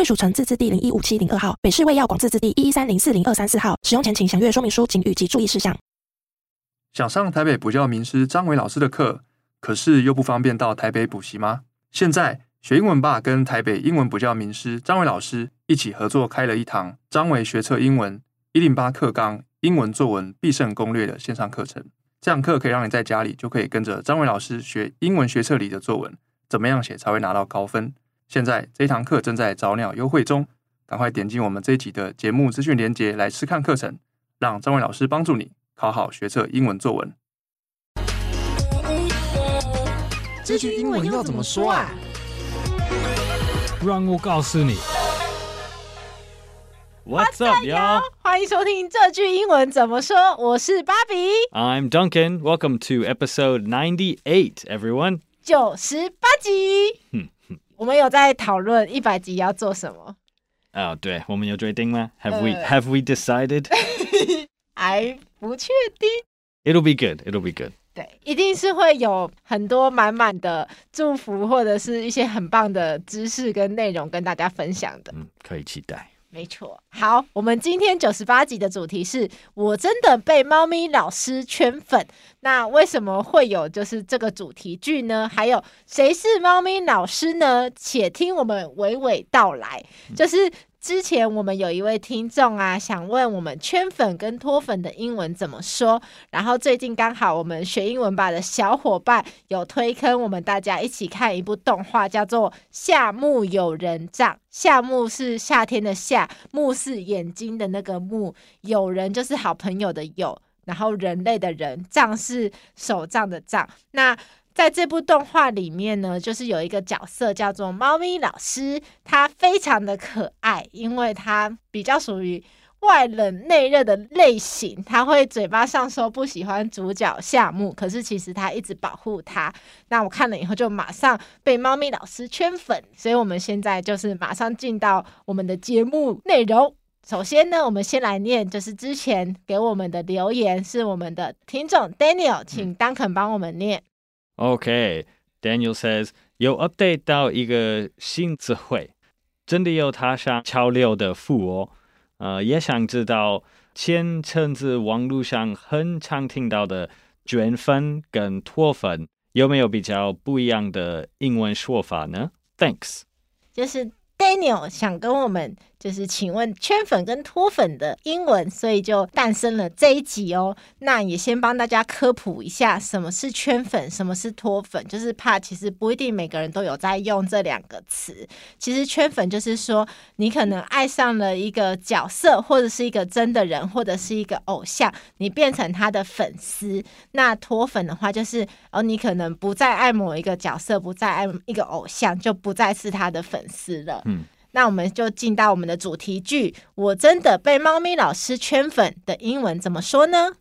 贵属城自治地零一五七零二号，北市卫药广自治地一一三零四零二三四号。使用前请详阅说明书、警语及注意事项。想上台北补教名师张伟老师的课，可是又不方便到台北补习吗？现在学英文吧跟台北英文补教名师张伟老师一起合作开了一堂张伟学测英文一零八课纲英文作文必胜攻略的线上课程。这堂课可以让你在家里就可以跟着张伟老师学英文学测里的作文，怎么样写才会拿到高分？现在这一堂课正在早鸟优惠中，赶快点进我们这一集的节目资讯连结来试看课程，让张伟老师帮助你考好学测英文作文。这句英文要怎么说啊？让我告诉你。What's up, y'all？欢迎收听这句英文怎么说。我是芭比。I'm Duncan. Welcome to episode ninety-eight, everyone. 九十八集。我们有在讨论一百集要做什么？哦，对，我们有决定吗？Have we Have we decided？还不确定。It'll be good. It'll be good. 对，一定是会有很多满满的祝福，或者是一些很棒的知识跟内容跟大家分享的。嗯，可以期待。没错，好，我们今天九十八集的主题是我真的被猫咪老师圈粉。那为什么会有就是这个主题句呢？还有谁是猫咪老师呢？且听我们娓娓道来，就是。之前我们有一位听众啊，想问我们圈粉跟脱粉的英文怎么说。然后最近刚好我们学英文吧的小伙伴有推坑我们大家一起看一部动画，叫做《夏目友人帐》。夏目是夏天的夏，目是眼睛的那个目，友人就是好朋友的友，然后人类的人，帐是手帐的帐。那在这部动画里面呢，就是有一个角色叫做猫咪老师，他非常的可爱，因为他比较属于外冷内热的类型。他会嘴巴上说不喜欢主角夏目，可是其实他一直保护他。那我看了以后就马上被猫咪老师圈粉，所以我们现在就是马上进到我们的节目内容。首先呢，我们先来念，就是之前给我们的留言是我们的听众 Daniel，请 Duncan 帮我们念。OK, Daniel says 有 update 到一个新词汇，真的有他上潮流的富哦。呃，也想知道前阵子网络上很常听到的卷粉跟脱粉有没有比较不一样的英文说法呢？Thanks。就是 Daniel 想跟我们。就是请问圈粉跟脱粉的英文，所以就诞生了这一集哦。那也先帮大家科普一下，什么是圈粉，什么是脱粉，就是怕其实不一定每个人都有在用这两个词。其实圈粉就是说，你可能爱上了一个角色，或者是一个真的人，或者是一个偶像，你变成他的粉丝。那脱粉的话，就是哦，你可能不再爱某一个角色，不再爱一个偶像，就不再是他的粉丝了。嗯。那我们就进到我们的主题句，我真的被猫咪老师圈粉的英文怎么说呢？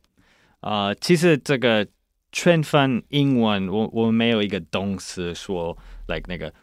啊、呃，其实这个圈粉英文，我我没有一个动词说，like 那个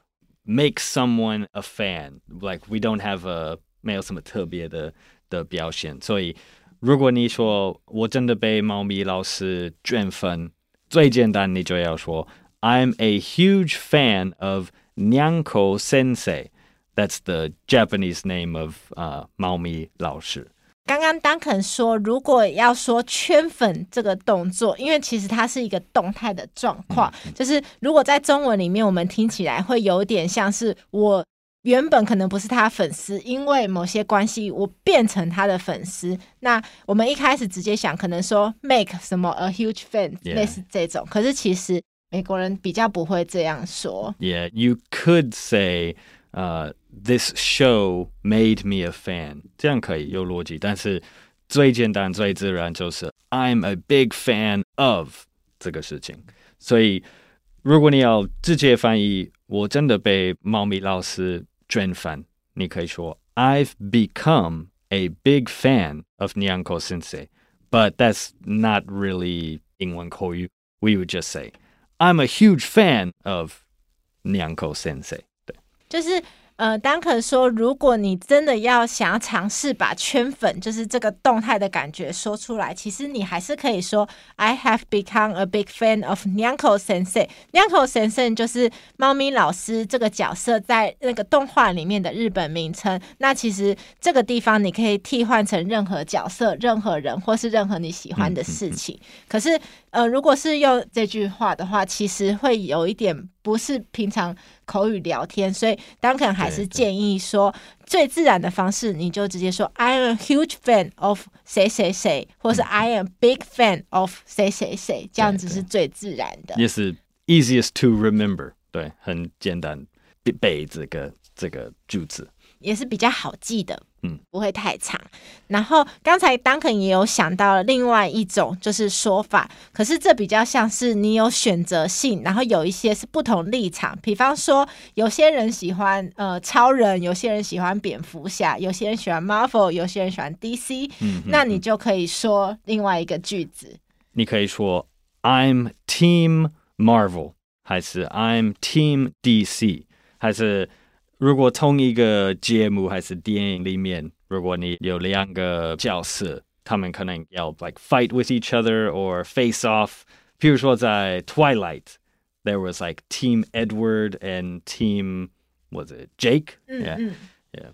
make someone a fan，like we don't have a 没有什么特别的的表现。所以如果你说我真的被猫咪老师圈粉，最简单你就要说 I'm a huge fan of Nyanko Sensei。That's the Japanese name of 啊、uh，猫咪老师。刚刚 Duncan 说，如果要说圈粉这个动作，因为其实它是一个动态的状况，嗯、就是如果在中文里面，我们听起来会有点像是我原本可能不是他粉丝，因为某些关系，我变成他的粉丝。那我们一开始直接想，可能说 make 什么 a huge fan，Yeah. 类似这种。可是其实美国人比较不会这样说。Yeah, you could say. 呃、uh，This show made me a fan，这样可以有逻辑，但是最简单、最自然就是 I'm a big fan of 这个事情。所以，如果你要直接翻译，我真的被猫咪老师圈粉， 你可以说 I've become a big fan of Nyanko Sensei, but that's not really 英文口语。We would just say I'm a huge fan of Nyanko Sensei。 对，就是。呃，Duncan 说，如果你真的要想要尝试把圈粉，就是这个动态的感觉说出来，其实你还是可以说 I have become a big fan of Nyanko Sensei。Nyanko Sensei 就是猫咪老师这个角色在那个动画里面的日本名称。那其实这个地方你可以替换成任何角色、任何人，或是任何你喜欢的事情。可是，呃，如果是用这句话的话，其实会有一点。不是平常口语聊天，所以 Duncan 还是建议说，最自然的方式，你就直接说 I am a huge fan of 谁谁谁，或是 I am big fan of 谁谁谁，这样子是最自然的，也是 easiest to remember，对，很简单背这个这个句子。也是比较好记的，嗯，不会太长。然后刚才 Duncan 也有想到了另外一种就是说法，可是这比较像是你有选择性，然后有一些是不同立场。比方说，有些人喜欢呃超人，有些人喜欢蝙蝠侠，有些人喜欢 Marvel，有些人喜欢 DC，嗯，那你就可以说另外一个句子，你可以说 I'm Team Marvel，还是 I'm Team DC，还是。如果同一个节目还是电影里面，如果你有两个角色，他们可能要 like fight with each other or face off。譬如说在 Twilight，there was like Team Edward and Team was it Jake？嗯嗯，yeah，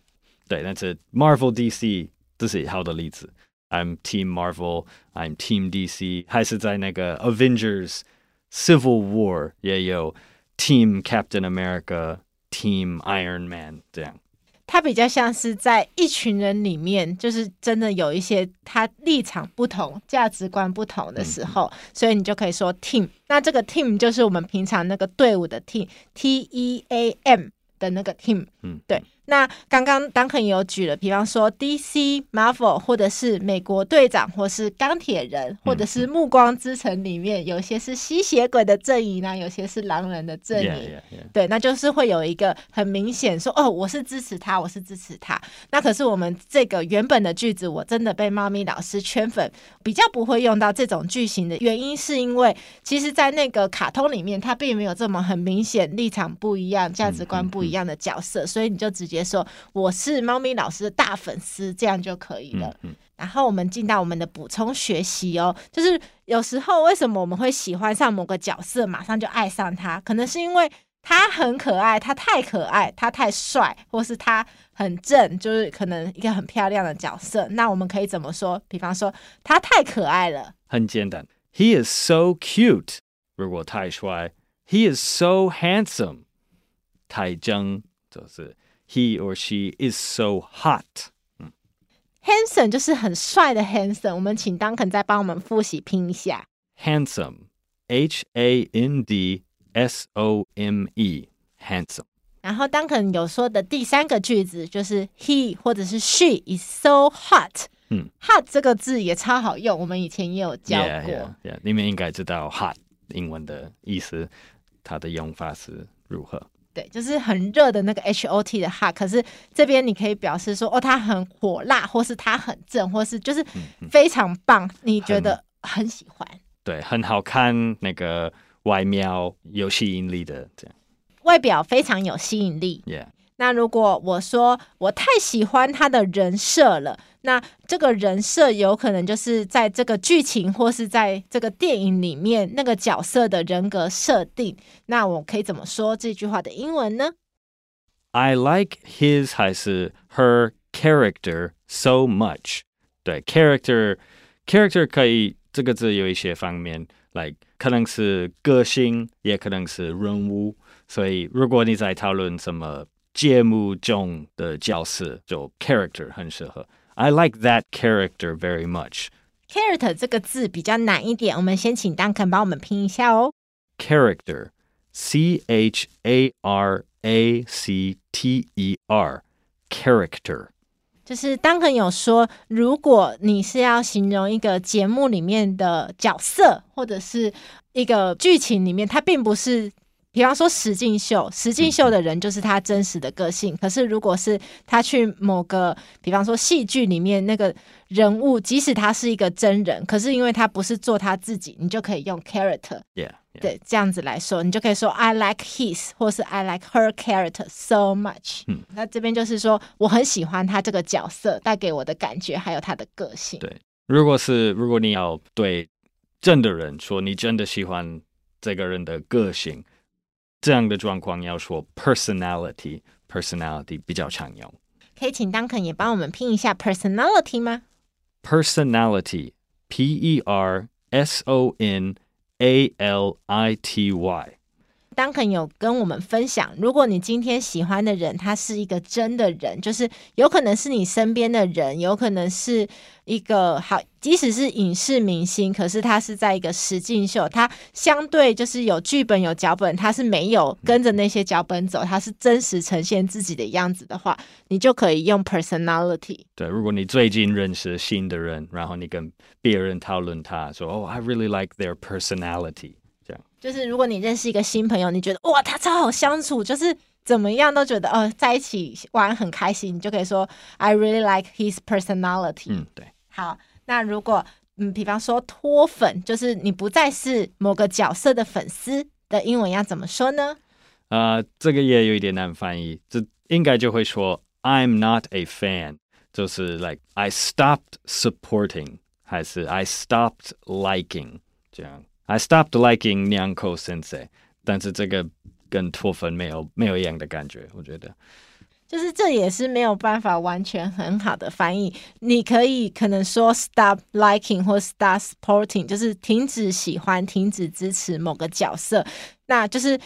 对，但是 Marvel DC 这是好的例子。I'm Team Marvel，I'm Team DC，还是在那个 Avengers Civil War 也有 Team Captain America。 Team Iron Man 这样，他比较像是在一群人里面，就是真的有一些他立场不同、价值观不同的时候，嗯、所以你就可以说 Team。那这个 Team 就是我们平常那个队伍的 Team，T E A M 的那个 Team。嗯，对。那刚刚 Duncan 也有举了，比方说 DC、Marvel，或者是美国队长，或是钢铁人，或者是暮光之城里面，有些是吸血鬼的阵营呢，有些是狼人的阵营。Yeah, yeah, yeah. 对，那就是会有一个很明显说，哦，我是支持他，我是支持他。那可是我们这个原本的句子，我真的被猫咪老师圈粉，比较不会用到这种句型的原因，是因为其实，在那个卡通里面，它并没有这么很明显立场不一样、价值观不一样的角色，所以你就直接。别说我是猫咪老师的大粉丝，这样就可以了。嗯嗯、然后我们进到我们的补充学习哦，就是有时候为什么我们会喜欢上某个角色，马上就爱上他？可能是因为他很可爱，他太可爱，他太帅，或是他很正，就是可能一个很漂亮的角色。那我们可以怎么说？比方说他太可爱了，很简单，He is so cute。如果太帅，He is so handsome。太正就是。He or she is so hot. Handsome 就是很帅的 handsome。我们请 Duncan 再帮我们复习拼一下。Handsome, H A N D S O M E, handsome。然后 Duncan 有说的第三个句子就是 He 或者是 She is so hot。嗯，hot 这个字也超好用，我们以前也有教过。Yeah, yeah, yeah. 你们应该知道 hot 英文的意思，它的用法是如何？ 对，就是很热的那个 H O T 的 hot，可是这边你可以表示说，哦，它很火辣，或是它很正，或是就是非常棒，嗯、你觉得很喜欢？对，很好看，那个外貌有吸引力的，这样。外表非常有吸引力。Yeah. 那如果我说我太喜欢他的人设了，那这个人设有可能就是在这个剧情或是在这个电影里面那个角色的人格设定。那我可以怎么说这句话的英文呢？I like his 还是 her character so much。对，character character 可以这个字有一些方面，like 可能是个性，也可能是人物。所以如果你在讨论什么，节目中的角色就 character 很适合，I like that character very much。character 这个字比较难一点，我们先请 Duncan 帮我们拼一下哦。character，C H A R A C T E R，character。就是 Duncan 有说，如果你是要形容一个节目里面的角色，或者是一个剧情里面，它并不是。比方说实境秀，实境秀的人就是他真实的个性。可是如果是他去某个，比方说戏剧里面那个人物，即使他是一个真人，可是因为他不是做他自己，你就可以用 character，yeah, yeah. 对，这样子来说，你就可以说 I like his，或是 I like her character so much。嗯，那这边就是说我很喜欢他这个角色带给我的感觉，还有他的个性。对，如果是如果你要对真的人说你真的喜欢这个人的个性。这样的状况要说 personality，personality 比较常用。可以请 Duncan 也帮我们拼一下 personality 吗？Personality，P E R S O N A L I T Y。Duncan 有跟我们分享，如果你今天喜欢的人，他是一个真的人，就是有可能是你身边的人，有可能是一个好，即使是影视明星，可是他是在一个实境秀，他相对就是有剧本有脚本，他是没有跟着那些脚本走，他是真实呈现自己的样子的话，你就可以用 personality。对，如果你最近认识新的人，然后你跟别人讨论他说，哦，I really like their personality。就是如果你认识一个新朋友，你觉得哇，他超好相处，就是怎么样都觉得哦，在一起玩很开心，你就可以说 I really like his personality。嗯，对。好，那如果嗯，比方说脱粉，就是你不再是某个角色的粉丝的英文要怎么说呢？啊、呃，这个也有一点难翻译，这应该就会说 I'm not a fan，就是 like I stopped supporting，还是 I stopped liking 这样。I stopped liking Nyanko Sensei，但是这个跟脱粉没有没有一样的感觉，我觉得，就是这也是没有办法完全很好的翻译。你可以可能说 stop liking 或 stop supporting，就是停止喜欢、停止支持某个角色，那就是。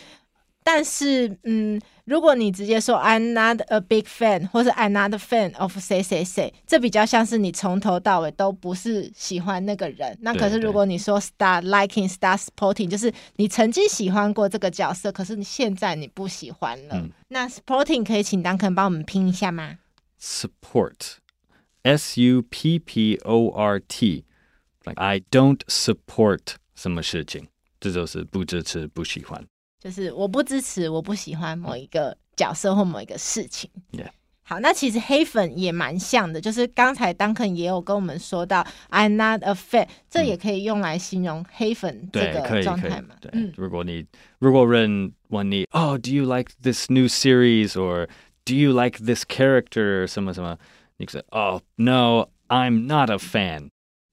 但是，嗯，如果你直接说 I'm not a big fan，或是 I'm not a fan of 谁谁谁，这比较像是你从头到尾都不是喜欢那个人。那可是如果你说 start liking, start supporting，就是你曾经喜欢过这个角色，可是你现在你不喜欢了。嗯、那 supporting 可以请 Duncan 帮我们拼一下吗？Support，S U P P O R T，like I don't support 什么事情，这就是不支持、不喜欢。就是我不支持，我不喜欢某一个角色或某一个事情。Yeah. 好，那其实黑粉也蛮像的，就是刚才 Duncan 也有跟我们说到，I'm not a fan，这也可以用来形容黑粉这个状态嘛。对，对，如果你如果人问你，哦，Do you like this new series or Do you like this character？什么什么，你说，哦，No，I'm not a fan。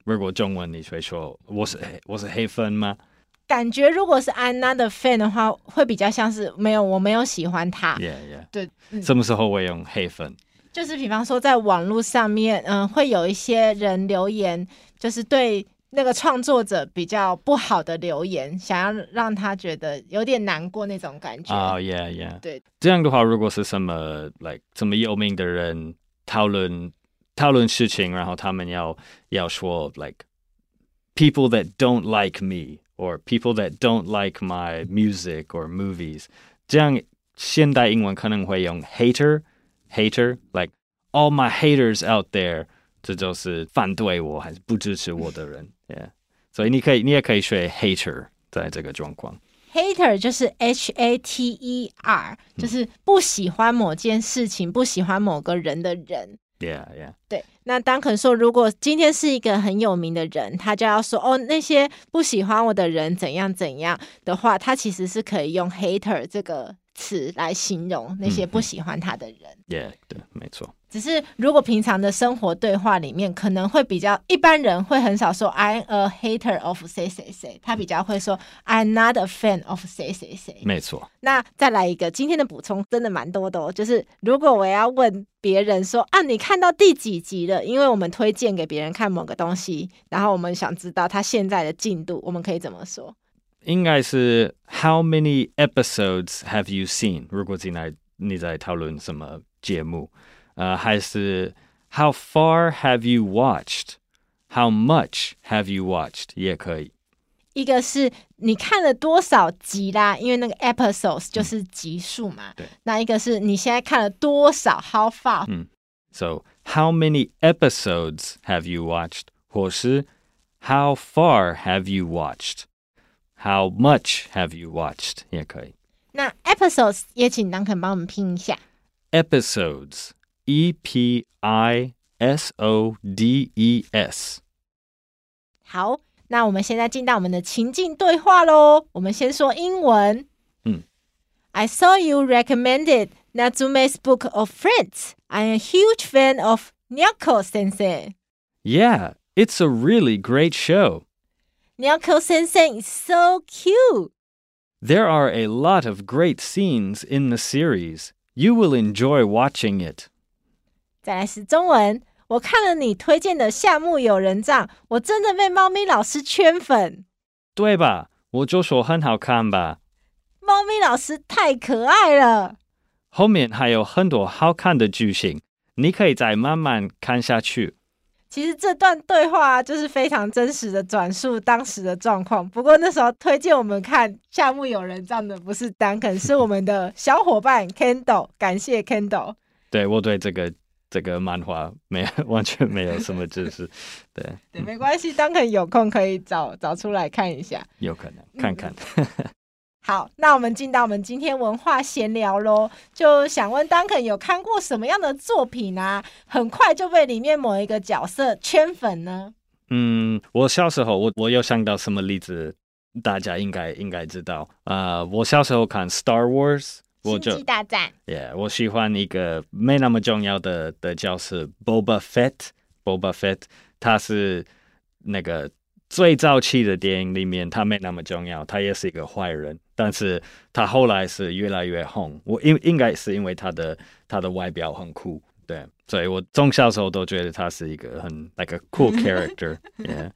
如果中文你会说，我是我是黑粉吗？感觉如果是 I'm not a fan 的话，会比较像是没有，我没有喜欢他。Yeah, yeah. 对，嗯，什么时候会用黑粉？就是比方说在网络上面，嗯，会有一些人留言，就是对那个创作者比较不好的留言，想要让他觉得有点难过那种感觉。哦，yeah, yeah. 对，这样的话，如果是什么 like 这么有名的人讨论讨论事情，然后他们要要说 like people that don't like me。or people that don't like my music or movies，这样现代英文可能会用 hater，hater，like all my haters out there，这就是反对我还是不支持我的人，yeah，所以你可以，你也可以学 hater，在这个状况，hater 就是 H A T E R，就是不喜欢某件事情，不喜欢某个人的人。 Yeah, yeah. 对，那当肯说，如果今天是一个很有名的人，他就要说哦，那些不喜欢我的人怎样怎样的话，他其实是可以用 hater 这个词来形容那些不喜欢他的人。嗯嗯、yeah, 对，没错。只是如果平常的生活对话里面，可能会比较一般人会很少说 I'm a hater of 谁谁谁，他比较会说 I'm not a fan of 谁谁谁。没错。那再来一个今天的补充，真的蛮多的哦。就是如果我要问别人说啊，你看到第几集了？因为我们推荐给别人看某个东西，然后我们想知道他现在的进度，我们可以怎么说？应该是 How many episodes have you seen？如果进来你在讨论什么节目？呃，还是 How far have you watched? How much have you watched? 也可以。一个是你看了多少集啦，因为那个 episodes 就是集数嘛。嗯、对。那一个是你现在看了多少？How far？嗯。So how many episodes have you watched？或是 How far have you watched？How much have you watched？也可以。 那 episodes 也请 Duncan 帮我们拼一下。 Episodes，E P I S O D E S。好，那我们现在进到我们的情境对话喽。我们先说英文。嗯，I saw you recommended Natsume's book of Friends. I'm a huge fan of Nyako Sensei. Yeah, it's a really great show. Nyako Sensei is so cute. There are a lot of great scenes in the series. You will enjoy watching it. 再来是中文，我看了你推荐的《夏目友人帐》，我真的被猫咪老师圈粉。对吧？我就说很好看吧。猫咪老师太可爱了。后面还有很多好看的剧情，你可以再慢慢看下去。其实这段对话就是非常真实的转述当时的状况。不过那时候推荐我们看《夏目友人帐》的不是 Duncan，是我们的小伙伴 Kendall。感谢 Kendall。对，我对这个这个漫画没有 完全没有什么知识。对对，没关系，Duncan 有空可以找找出来看一下。有可能看看。嗯好，那我们进到我们今天文化闲聊喽，就想问 Duncan 有看过什么样的作品啊？很快就被里面某一个角色圈粉呢？嗯，我小时候我我有想到什么例子，大家应该应该知道啊、呃。我小时候看 Star Wars，我就大战，Yeah，我喜欢一个没那么重要的的角色 Boba Fett，Boba Fett，他是那个。最早期的电影里面，他没那么重要，他也是一个坏人，但是他后来是越来越红。我应应该是因为他的他的外表很酷，对，所以我从小时候都觉得他是一个很 like a cool character。yeah.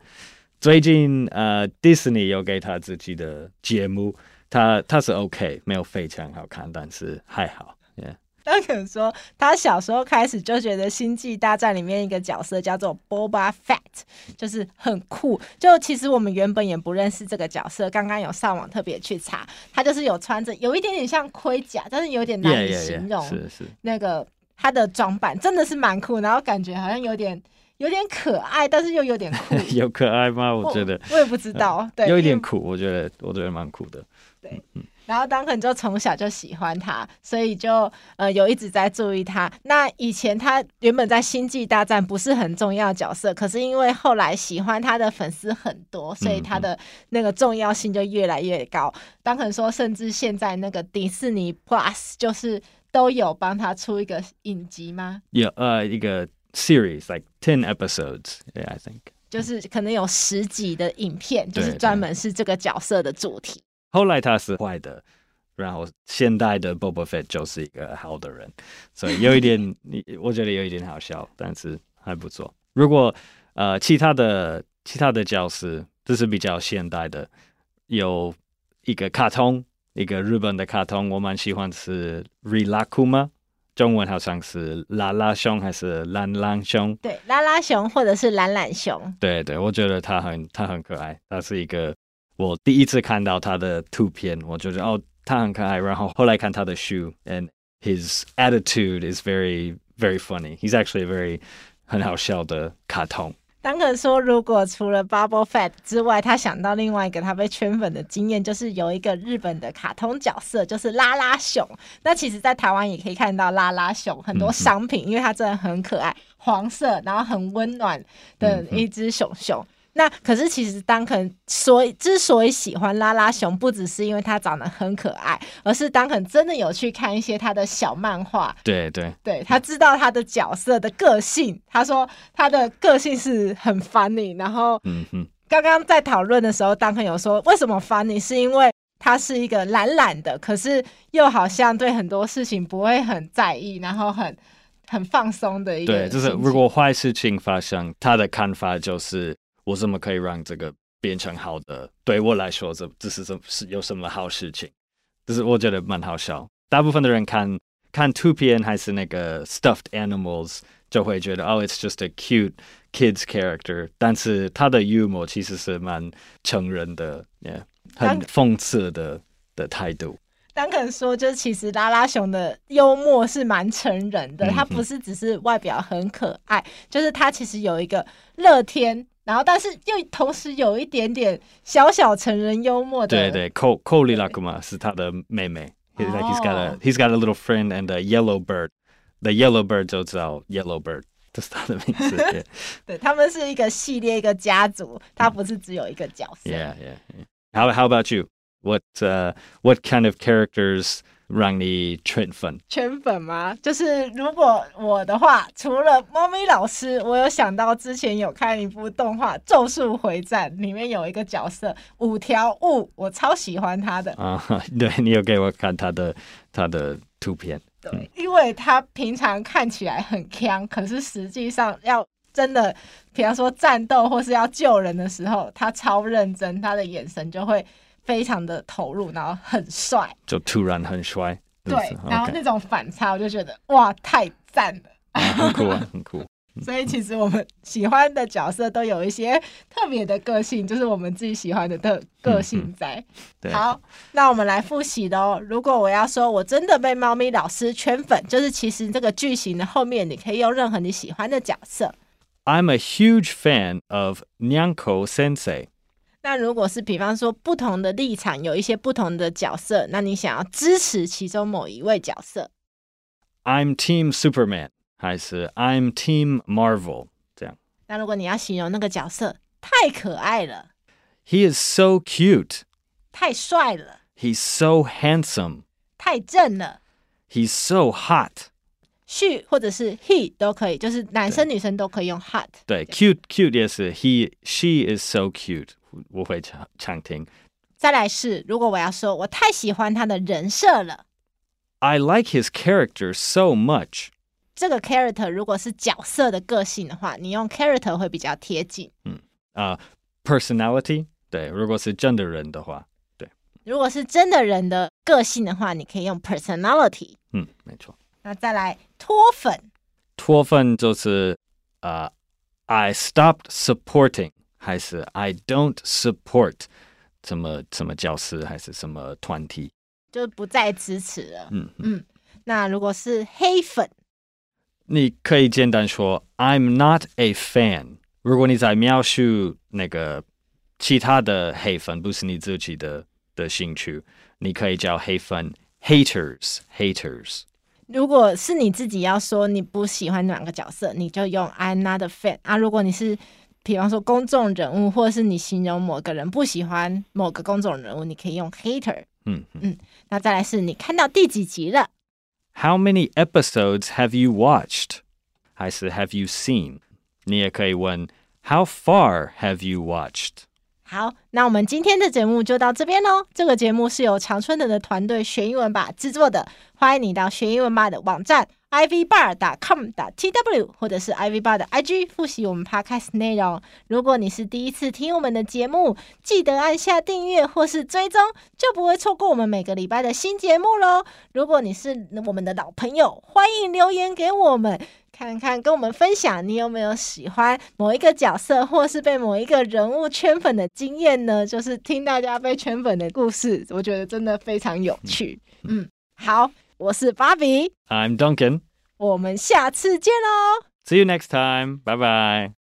最近呃，迪士尼有给他自己的节目，他他是 OK，没有非常好看，但是还好。Yeah. 他可能说，他小时候开始就觉得《星际大战》里面一个角色叫做 Boba Fett，就是很酷。就其实我们原本也不认识这个角色，刚刚有上网特别去查，他就是有穿着有一点点像盔甲，但是有点难以形容。是是，那个他的装扮真的是蛮酷，然后感觉好像有点有点可爱，但是又有点酷。有可爱吗？我觉得我，我也不知道。嗯、对，有一点苦，我觉得我觉得蛮酷的。对。嗯然后 Duncan 就从小就喜欢他，所以就呃有一直在注意他。那以前他原本在《星际大战》不是很重要角色，可是因为后来喜欢他的粉丝很多，所以他的那个重要性就越来越高。嗯、Duncan 说，甚至现在那个迪士尼 Plus 就是都有帮他出一个影集吗？有呃一个 series like ten episodes，yeah，I think 就是可能有十集的影片，就是专门是这个角色的主题。后来他是坏的，然后现代的 Boba Fett 就是一个好的人，所以有一点，你我觉得有一点好笑，但是还不错。如果呃其他的其他的教师，这是比较现代的，有一个卡通，一个日本的卡通，我蛮喜欢是 Rilakkuma，中文好像是拉拉熊还是懒懒熊？对，拉拉熊或者是懒懒熊。对对，我觉得他很他很可爱，他是一个。我第一次看到他的图片，我就觉得哦，他很可爱。然后后来看他的书，and his attitude is very very funny. He's actually a very 很好笑的卡通。当可说，如果除了 Bubble Fat 之外，他想到另外一个他被圈粉的经验，就是有一个日本的卡通角色，就是拉拉熊。那其实，在台湾也可以看到拉拉熊很多商品，嗯、因为它真的很可爱，黄色，然后很温暖的一只熊熊。嗯那可是，其实当肯所以之所以喜欢拉拉熊，不只是因为它长得很可爱，而是当肯真的有去看一些他的小漫画。对对对，他知道他的角色的个性。他说他的个性是很 funny。然后，嗯哼，刚刚在讨论的时候，当肯有说为什么 funny，是因为他是一个懒懒的，可是又好像对很多事情不会很在意，然后很很放松的一个。对，就是如果坏事情发生，他的看法就是。我怎么可以让这个变成好的？对我来说，这这是什是有什么好事情？就是我觉得蛮好笑。大部分的人看看图片还是那个 stuffed animals，就会觉得哦，it's just a cute kids character。但是他的幽默其实是蛮成人的，yeah, 很讽刺的的态度。当可说，就是其实拉拉熊的幽默是蛮成人的，他不是只是外表很可爱，就是他其实有一个乐天。然后，但是又同时有一点点小小成人幽默的。对对，，Ko Koilakuma 是他的妹妹。He's like he's got a Oh. he's got a little friend and a yellow bird. The yellow bird 就知道 yellow bird，这是他的名字。对他们是一个系列，一个家族，他不是只有一个角色。Yeah, yeah, yeah. How how about you? What uh what kind of characters 让你圈粉？圈粉吗？就是如果我的话，除了猫咪老师，我有想到之前有看一部动画《咒术回战》，里面有一个角色五条悟，我超喜欢他的。啊、对你有给我看他的他的图片。对，因为他平常看起来很强，可是实际上要真的，比方说战斗或是要救人的时候，他超认真，他的眼神就会非常的投入，然后很帅。就突然很帅。对，然后那种反差，我就觉得哇，太赞了。啊很酷啊，很酷。所以其实我们喜欢的角色都有一些特别的个性，就是我们自己喜欢的特个性在。对，好，那我们来复习的哦。如果我要说我真的被猫咪老师圈粉，就是其实这个句型的后面你可以用任何你喜欢的角色。I'm a huge fan of Nyanko Sensei. 那如果是比方说不同的立场，有一些不同的角色，那你想要支持其中某一位角色，I'm Team Superman，还是 I'm Team Marvel？这样。那如果你要形容那个角色太可爱了，He is so cute. 太帅了，He's so handsome. 太正了。He's so hot. She 或者是 he 都可以，就是男生女生都可以用 hot。对，cute cute 也是 he she is so cute，我会常常听。再来是，如果我要说我太喜欢他的人设了，I like his character so much。这个 character 如果是角色的个性的话，你用 character 会比较贴近。嗯啊、personality，对，如果是真的人的话，对如果是真的人的个性的话，你可以用 personality。嗯，没错。那再来脱粉，脱粉就是啊、i stopped supporting，还是 I don't support 什么什么教师还是什么团体？就不再支持了。嗯，嗯，那如果是黑粉，你可以简单说 I'm not a fan。如果你在描述那个其他的黑粉，不是你自己的的兴趣，你可以叫黑粉 haters haters。如果是你自己要说你不喜欢哪个角色，你就用 I'm not a fan 啊。如果你是比方说公众人物，或者是你形容某个人不喜欢某个公众人物，你可以用 hater。嗯嗯。那再来是你看到第几集了？How many episodes have you watched？还是 Have you seen？你也可以问 How far have you watched？好，那我们今天的节目就到这边喽。这个节目是由常春藤的团队学英文吧制作的，欢迎你到学英文吧的网站 ivbar.com.tw 或者是 ivbar 的 IG 复习我们 podcast 内容。如果你是第一次听我们的节目，记得按下订阅或是追踪，就不会错过我们每个礼拜的新节目喽。如果你是我们的老朋友，欢迎留言给我们。看看，跟我们分享你有没有喜欢某一个角色，或是被某一个人物圈粉的经验呢？就是听大家被圈粉的故事，我觉得真的非常有趣。嗯，好，我是芭比，I'm Duncan. 我们下次见喽。See you next time. Bye bye.